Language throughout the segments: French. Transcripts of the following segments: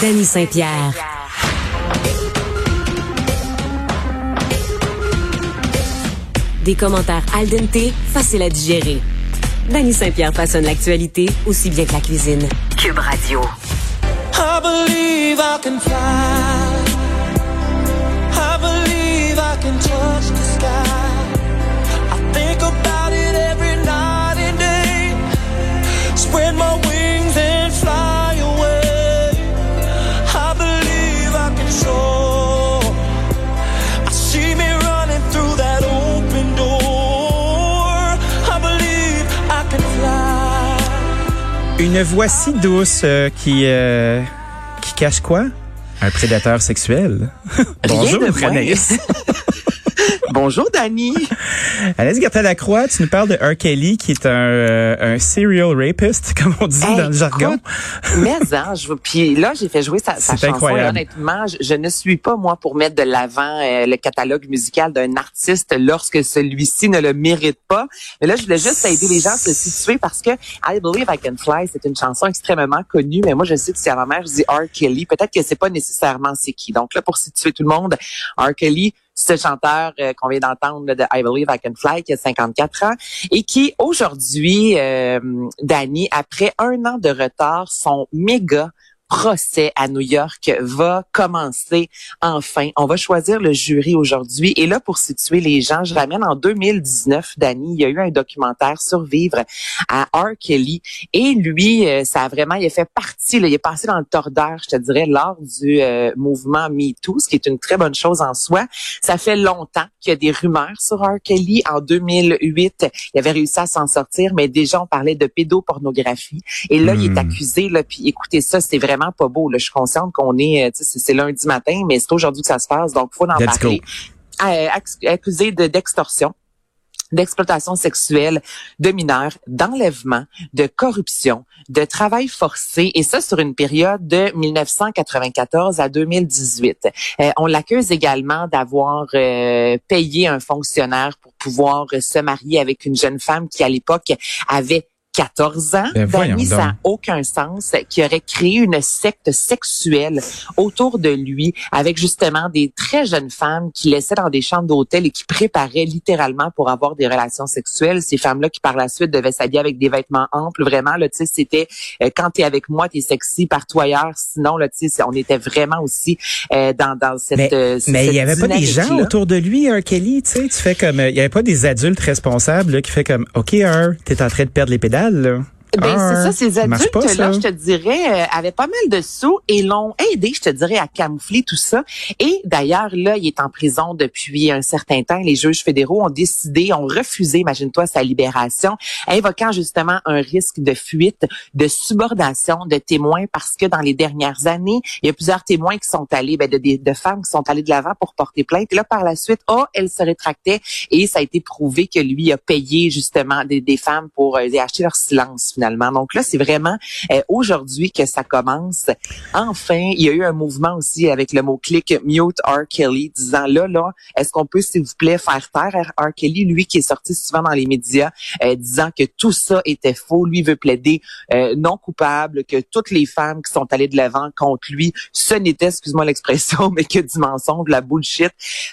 Danny Saint-Pierre. Des commentaires al dente, faciles à digérer. Danny Saint-Pierre façonne l'actualité aussi bien que la cuisine. Cube Radio. I believe I can fly. Une voix si douce euh, qui euh, qui cache quoi? Un prédateur sexuel. Bonjour. Bonjour, Dani. Anaïs Gertin-Lacroix, tu nous parles de R. Kelly, qui est un, euh, un serial rapist, comme on dit Hey, dans le jargon. écoute, Mais hein, je puis là j'ai fait jouer sa, sa chanson. incroyable. Et honnêtement, je, je ne suis pas moi pour mettre de l'avant euh, le catalogue musical d'un artiste lorsque celui-ci ne le mérite pas. Mais là, je voulais juste aider les gens à se situer parce que I Believe I Can Fly, c'est une chanson extrêmement connue. Mais moi, je sais que c'est à ma mère, je dis R. Kelly. Peut-être que c'est pas nécessairement c'est qui. Donc là, pour situer tout le monde, R. Kelly, ce chanteur euh, qu'on vient d'entendre de I Believe I Can Fly, qui a 54 ans, et qui aujourd'hui, euh, Danny, après un an de retard, son méga procès à New York va commencer enfin. On va choisir le jury aujourd'hui. Et là, pour situer les gens, je ramène en 2019, Danny, il y a eu un documentaire Survivre à R. Kelly. Et lui, euh, ça a vraiment, il a fait partie, là, il est passé dans le tordeur, je te dirais, lors du euh, mouvement MeToo, ce qui est une très bonne chose en soi. Ça fait longtemps qu'il y a des rumeurs sur R. Kelly. En 2008, il avait réussi à s'en sortir, mais déjà, on parlait de pédopornographie. Et là, il est Hmm. accusé, là, puis écoutez ça, c'est vraiment pas beau. Là. Je suis consciente qu'on est, euh, c'est- lundi matin, mais c'est aujourd'hui que ça se passe, donc faut en parler. Euh, acc- accusé de d'extorsion d'exploitation sexuelle de mineurs, d'enlèvement, de corruption, de travail forcé, et ça sur une période de 1994 à 2018. Euh, on l'accuse également d'avoir euh, payé un fonctionnaire pour pouvoir se marier avec une jeune femme qui, à l'époque, avait 14 ans. Ben, Danny, ça n'a aucun sens, qui aurait créé une secte sexuelle autour de lui avec justement des très jeunes femmes qui laissaient dans des chambres d'hôtel et qui préparaient littéralement pour avoir des relations sexuelles. Ces femmes-là qui par la suite devaient s'habiller avec des vêtements amples, vraiment là, tu sais, c'était euh, quand t'es avec moi, t'es sexy, partout ailleurs. Sinon là, tu sais, on était vraiment aussi euh, dans dans cette. Mais euh, mais il y avait pas des gens autour de lui, R. Kelly, tu sais, tu fais comme, euh, il y avait pas des adultes responsables là, qui fait comme, ok, R, t'es en train de perdre les pédales. Là. Ben, c'est ça, ces adultes-là, je te dirais, euh, avaient pas mal de sous et l'ont aidé, je te dirais, à camoufler tout ça. Et d'ailleurs, là, il est en prison depuis un certain temps. Les juges fédéraux ont décidé, ont refusé, imagine-toi, sa libération, invoquant justement un risque de fuite, de subordination de témoins, parce que dans les dernières années, il y a plusieurs témoins qui sont allés, ben, de, de, de femmes qui sont allées de l'avant pour porter plainte. Et là, par la suite, oh, elle se rétractait et ça a été prouvé que lui a payé justement des, des femmes pour euh, acheter leur silence finalement. Donc là, c'est vraiment euh, aujourd'hui que ça commence. Enfin, il y a eu un mouvement aussi avec le mot-clic Mute R. Kelly disant là, là, est-ce qu'on peut, s'il vous plaît, faire taire R. Kelly, lui qui est sorti souvent dans les médias, euh, disant que tout ça était faux. Lui veut plaider euh, non coupable, que toutes les femmes qui sont allées de l'avant contre lui, ce n'était, excuse-moi l'expression, mais que du mensonge, de la bullshit.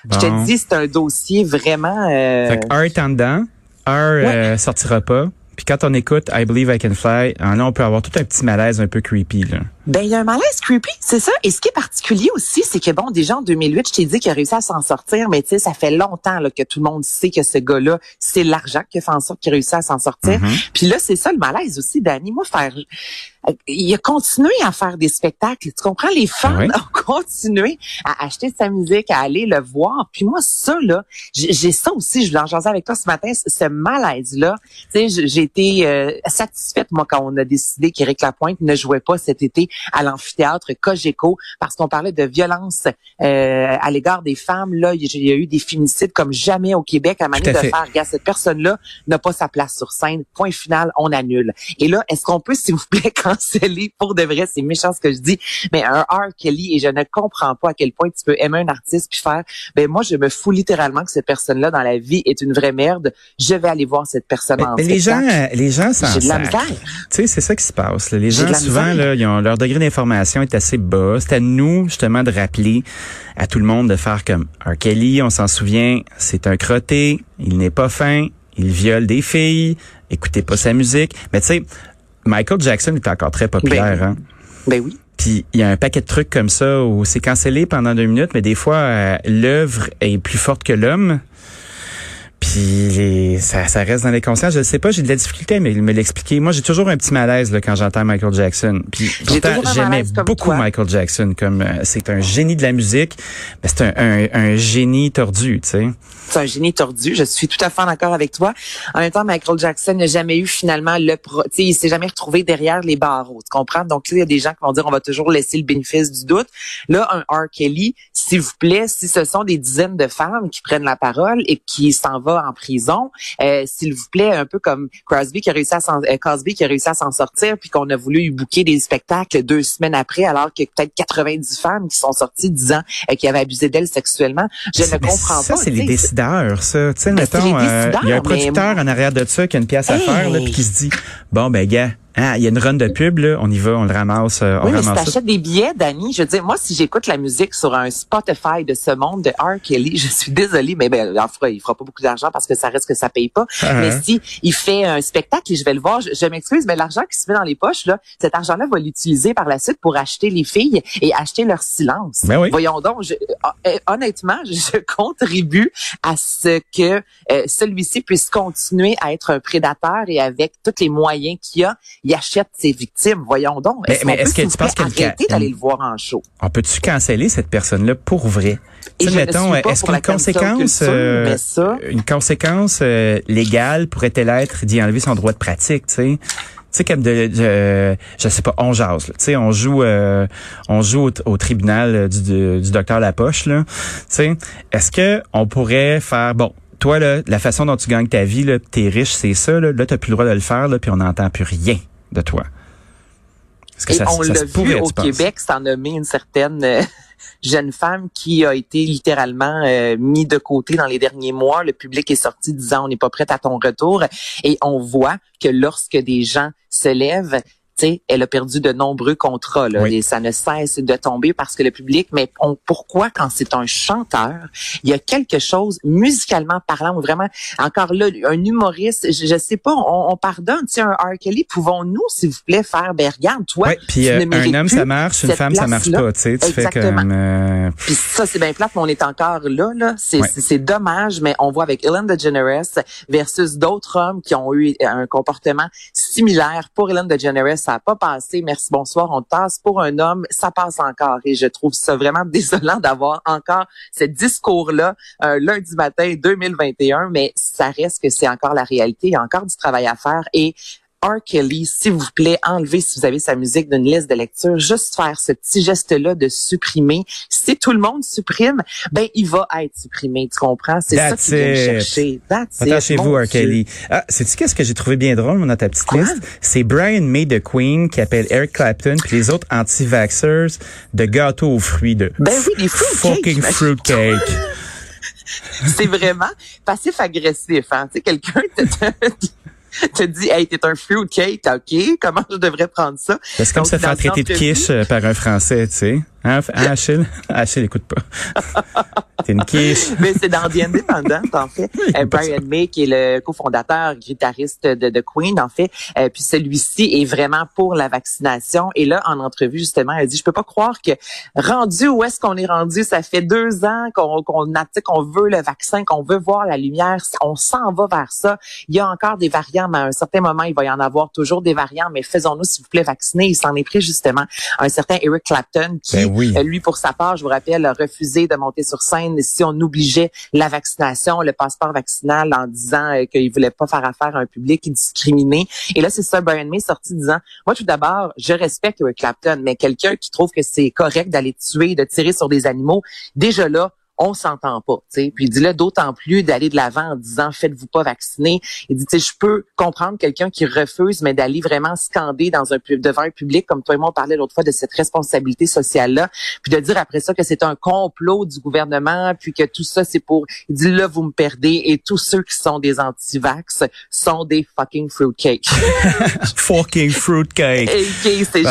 Je te dis, c'est un dossier vraiment... euh, Fait que R est en dedans, R euh, sortira pas. Puis quand on écoute I Believe I Can Fly, là, on peut avoir tout un petit malaise un peu creepy. Là. Ben, il y a un malaise creepy, c'est ça. Et ce qui est particulier aussi, c'est que bon, déjà en 2008, je t'ai dit qu'il a réussi à s'en sortir, mais tu sais, ça fait longtemps là, que tout le monde sait que ce gars-là, c'est l'argent qui a fait en sorte qu'il a réussi à s'en sortir. Mhm. Puis là, c'est ça le malaise aussi, Danny. Moi, faire, il a continué à faire des spectacles. Tu comprends? Les fans ont continué à acheter sa musique, à aller le voir. Puis moi, ça, là, j'ai ça aussi. Je voulais en jaser avec toi ce matin, ce- malaise-là. Tu sais, j'ai été euh, satisfaite, moi, quand on a décidé qu'Éric Lapointe ne jouait pas cet été à l'amphithéâtre Cogeco parce qu'on parlait de violence euh, à l'égard des femmes. Là, il y a- eu des féminicides comme jamais au Québec à manière de fait. faire, regarde, cette personne-là n'a pas sa place sur scène. Point final, on annule. Et là, est-ce qu'on peut, s'il vous plaît, canceller? Pour de vrai, c'est méchant ce que je dis, mais un R. Kelly, et je ne comprends pas à quel point tu peux aimer un artiste puis faire, ben moi, je me fous littéralement que cette personne-là dans la vie est une vraie merde. Je vais aller voir cette personne Mais, en mais les gens, les gens s'en J'ai de la misère. Tu sais, c'est ça qui se passe. là. Les gens, souvent, là, ils ont leur degré d'information est assez bas. C'est à nous, justement, de rappeler à tout le monde de faire comme R. Kelly, on s'en souvient, c'est un crotté, il n'est pas fin, il viole des filles, écoutez pas sa musique. Mais tu sais, Michael Jackson est encore très populaire. Ben, hein? ben oui. Puis il y a un paquet de trucs comme ça où c'est cancellé pendant deux minutes, mais des fois, euh, l'œuvre est plus forte que l'homme. Puis ça, ça reste dans les consciences. Je ne sais pas, j'ai de la difficulté à me, me l'expliquer. Moi, j'ai toujours un petit malaise là, quand j'entends Michael Jackson. Puis pourtant, j'aimais beaucoup Michael Jackson. Comme euh, c'est un génie de la musique, mais c'est un, un, un, génie tordu, tu sais. C'est un génie tordu. Je suis tout à fait d'accord avec toi. En même temps, Michael Jackson n'a jamais eu finalement le pro. Tu sais, il s'est jamais retrouvé derrière les barreaux. Tu comprends? Donc il y a des gens qui vont dire on va toujours laisser le bénéfice du doute. Là, un R. Kelly, s'il vous plaît, si ce sont des dizaines de femmes qui prennent la parole et qui s'en vont en prison, euh, s'il vous plaît, un peu comme Crosby qui a réussi à s'en, euh, Cosby qui a réussi à s'en sortir, puis qu'on a voulu bouquer des spectacles deux semaines après, alors qu'il y a peut-être 90 femmes qui sont sorties disant euh, qu'ils avaient abusé d'elle sexuellement. Je ne comprends ça, pas. c'est les décideurs, ça. Tu sais, mettons, euh, il y a un producteur en arrière de ça qui a une pièce à faire, là, puis qui se dit, bon, ben, gars, ah, il y a une run de pub, là, on y va, on le ramasse. Euh, on oui, mais ramasse si t'achètes des billets, Dani, je veux dire, moi, si j'écoute la musique sur un Spotify de ce monde de R. Kelly, je suis désolée, mais ben, il fera, il fera pas beaucoup d'argent parce que ça reste que ça paye pas. Ah, mais hein. si il fait un spectacle et je vais le voir, je, je m'excuse, mais l'argent qui se met dans les poches, là, cet argent-là va l'utiliser par la suite pour acheter les filles et acheter leur silence. Ben oui. Voyons donc, je- euh, honnêtement, je contribue à ce que euh, celui-ci puisse continuer à être un prédateur et avec tous les moyens qu'il a, il achète ses victimes. Voyons donc. Mais- mais qu'on est-ce peut, que tu penses ca- d'aller le voir en show? On peut-tu canceller cette personne-là pour vrai? Et je mettons, est-ce qu'une conséquence, euh, mais une conséquence euh, légale pourrait-elle être d'y enlever son droit de pratique, tu sais? Tu sais, comme de, de- je sais pas, on jase. Tu sais, on joue, euh, on joue au, au tribunal du docteur Lapoche, là. Tu sais, est-ce que on pourrait faire, bon, toi, là, la façon dont tu gagnes ta vie, là, t'es riche, c'est ça, là, là t'as plus le droit de le faire, là, puis on n'entend plus rien de toi. Est-ce que Et ça, on l'a vu au? Québec, sans nommer une certaine euh, jeune femme qui a été littéralement euh, mis de côté dans les derniers mois. Le public est sorti disant on n'est pas prêt à ton retour. Et on voit que lorsque des gens se lèvent, tu sais, elle a perdu de nombreux contrats. Là, Oui. et ça ne cesse de tomber parce que le public, mais on, pourquoi quand c'est un chanteur, il y a quelque chose musicalement parlant, ou vraiment, encore là, un humoriste, je, je sais pas, on, on pardonne, tu un R. Kelly, pouvons-nous, s'il vous plaît, faire, ben regarde, toi, Ouais, puis tu euh, un homme ça marche, une femme ça marche pas, tu tu fais comme euh, Puis ça, c'est bien plate, mais on est encore là. là. C'est dommage, mais on voit avec Ellen DeGeneres versus d'autres hommes qui ont eu un comportement similaire. Pour Ellen DeGeneres, ça n'a pas passé. Merci, bonsoir, on te tasse. Pour un homme, ça passe encore. Et je trouve ça vraiment désolant d'avoir encore ce discours-là un lundi matin 2021, mais ça reste que c'est encore la réalité. Il y a encore du travail à faire. Et R. Kelly, s'il vous plaît, enlevez si vous avez sa musique d'une liste de lecture. Juste faire ce petit geste-là de supprimer. Si tout le monde supprime, ben il va être supprimé. Tu comprends? C'est ça viennent it. chercher. That's it, Attachez-vous, R. Kelly. Ah, sais-tu qu'est-ce que j'ai trouvé bien drôle, dans ta petite Quoi? liste? C'est Brian May de Queen qui appelle Eric Clapton puis les autres anti-vaxxers de gâteaux aux fruits de Ben oui, des fruitcakes, fucking fruitcake. C'est vraiment passif-agressif. Hein? Tu sais, quelqu'un te, te, te dit, hey, t'es un fruitcake, ok? Comment je devrais prendre ça? C'est comme se faire traiter de quiche euh, par un Français, tu sais. Hein, hein, Achille? Achille, écoute pas. T'es une quiche. Mais c'est dans The Independent, en fait. Euh, Brian May, qui est le cofondateur, guitariste de, de Queen, en fait. Euh, puis celui-ci est vraiment pour la vaccination. Et là, en entrevue, justement, elle dit, je peux pas croire que rendu où est-ce qu'on est rendu, ça fait deux ans qu'on qu'on qu'on veut le vaccin, qu'on veut voir la lumière, on s'en va vers ça. Il y a encore des variants, mais à un certain moment, il va y en avoir toujours des variants, mais faisons-nous, s'il vous plaît, vacciner. Il s'en est pris, justement, un certain Eric Clapton, qui, Ben oui. Euh, lui, pour sa part, je vous rappelle, a refusé de monter sur scène si on obligeait la vaccination, le passeport vaccinal en disant euh, qu'il voulait pas faire affaire à un public discriminé. Et là, c'est ça, Brian May sorti disant, moi, tout d'abord, je respecte Clapton, mais quelqu'un qui trouve que c'est correct d'aller tuer, de tirer sur des animaux, déjà là, on s'entend pas, tu sais. Puis il dit là d'autant plus d'aller de l'avant en disant faites-vous pas vacciner. Il dit tu sais je peux comprendre quelqu'un qui refuse mais d'aller vraiment scander dans un devant un public comme toi et moi on parlait l'autre fois de cette responsabilité sociale là, puis de dire après ça que c'est un complot du gouvernement puis que tout ça c'est pour il dit là vous me perdez et tous ceux qui sont des anti-vax sont des fucking fruitcake. fucking fruitcake. c'est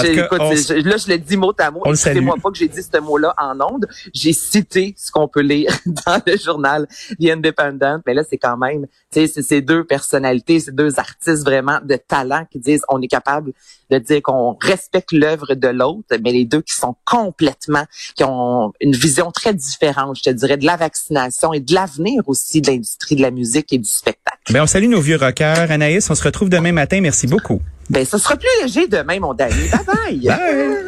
là je le dis mot à mot. Excusez-moi pas que j'ai dit ce mot-là en ondes. J'ai cité ce qu'on peut lire dans le journal The Independent. Mais là, c'est quand même, tu sais, c'est ces deux personnalités, ces deux artistes vraiment de talent qui disent on est capable de dire qu'on respecte l'œuvre de l'autre, mais les deux qui sont complètement, qui ont une vision très différente, je te dirais, de la vaccination et de l'avenir aussi de l'industrie de la musique et du spectacle. Ben, on salue nos vieux rockers. Anaïs, on se retrouve demain matin. Merci beaucoup. Ben, ça sera plus léger demain, mon Danny. Bye bye. bye.